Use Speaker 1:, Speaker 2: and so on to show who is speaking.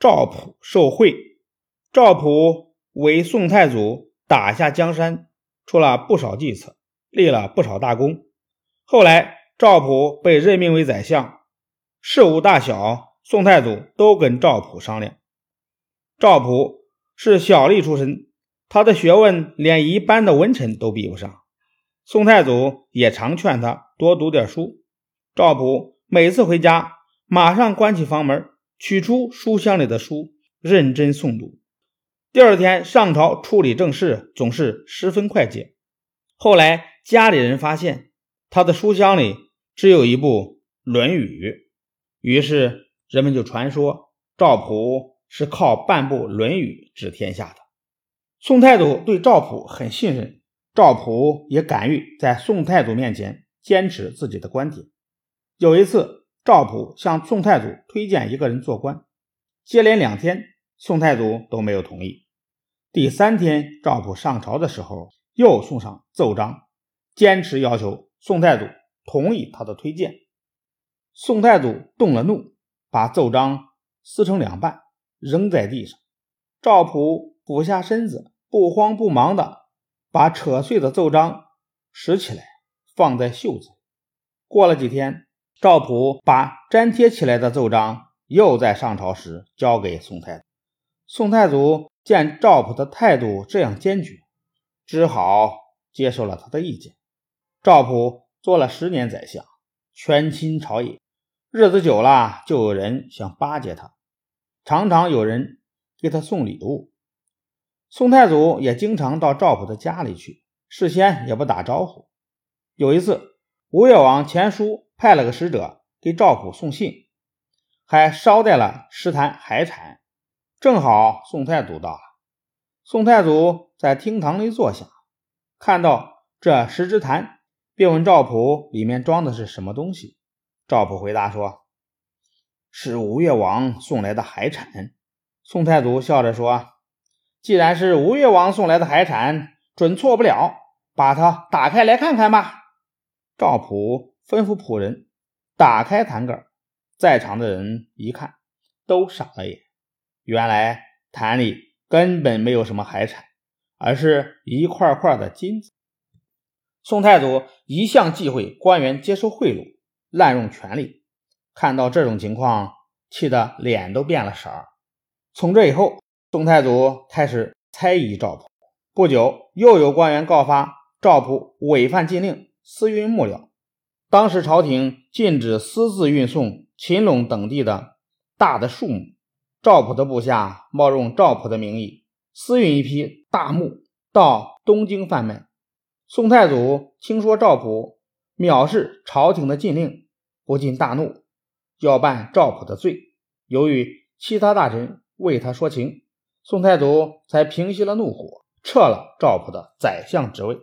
Speaker 1: 赵普受贿，赵普为宋太祖打下江山，出了不少计策，立了不少大功。后来赵普被任命为宰相，事务大小，宋太祖都跟赵普商量。赵普是小吏出身，他的学问连一般的文臣都比不上。宋太祖也常劝他多读点书。赵普每次回家，马上关起房门。取出书箱里的书，认真诵读。第二天上朝处理政事，总是十分快捷。后来家里人发现他的书箱里只有一部《论语》，于是人们就传说赵普是靠半部《论语》治天下的。宋太祖对赵普很信任，赵普也敢于在宋太祖面前坚持自己的观点。有一次。赵普向宋太祖推荐一个人做官，接连两天，宋太祖都没有同意。第三天，赵普上朝的时候，又送上奏章，坚持要求宋太祖同意他的推荐。宋太祖动了怒，把奏章撕成两半，扔在地上。赵普俯下身子，不慌不忙地把扯碎的奏章拾起来，放在袖子。过了几天。赵普把粘贴起来的奏章又在上朝时交给宋太祖。宋太祖见赵普的态度这样坚决，只好接受了他的意见。赵普做了十年宰相，权倾朝野，日子久了，就有人想巴结他，常常有人给他送礼物。宋太祖也经常到赵普的家里去，事先也不打招呼。有一次，吴越王钱书。派了个使者给赵普送信，还捎带了十坛海产。正好宋太祖到了，宋太祖在厅堂里坐下，看到这十只坛，便问赵普里面装的是什么东西。赵普回答说：“是吴越王送来的海产。”宋太祖笑着说：“既然是吴越王送来的海产，准错不了，把它打开来看看吧。”赵普。吩咐仆人打开坛盖，在场的人一看，都傻了眼。原来坛里根本没有什么海产，而是一块块的金子。宋太祖一向忌讳官员接受贿赂、滥用权力，看到这种情况，气得脸都变了色儿。从这以后，宋太祖开始猜疑赵普。不久，又有官员告发赵普违反禁令，私运木料。当时朝廷禁止私自运送秦陇等地的大的树木，赵普的部下冒用赵普的名义私运一批大木到东京贩卖。宋太祖听说赵普藐视朝廷的禁令，不禁大怒，要办赵普的罪。由于其他大臣为他说情，宋太祖才平息了怒火，撤了赵普的宰相职位。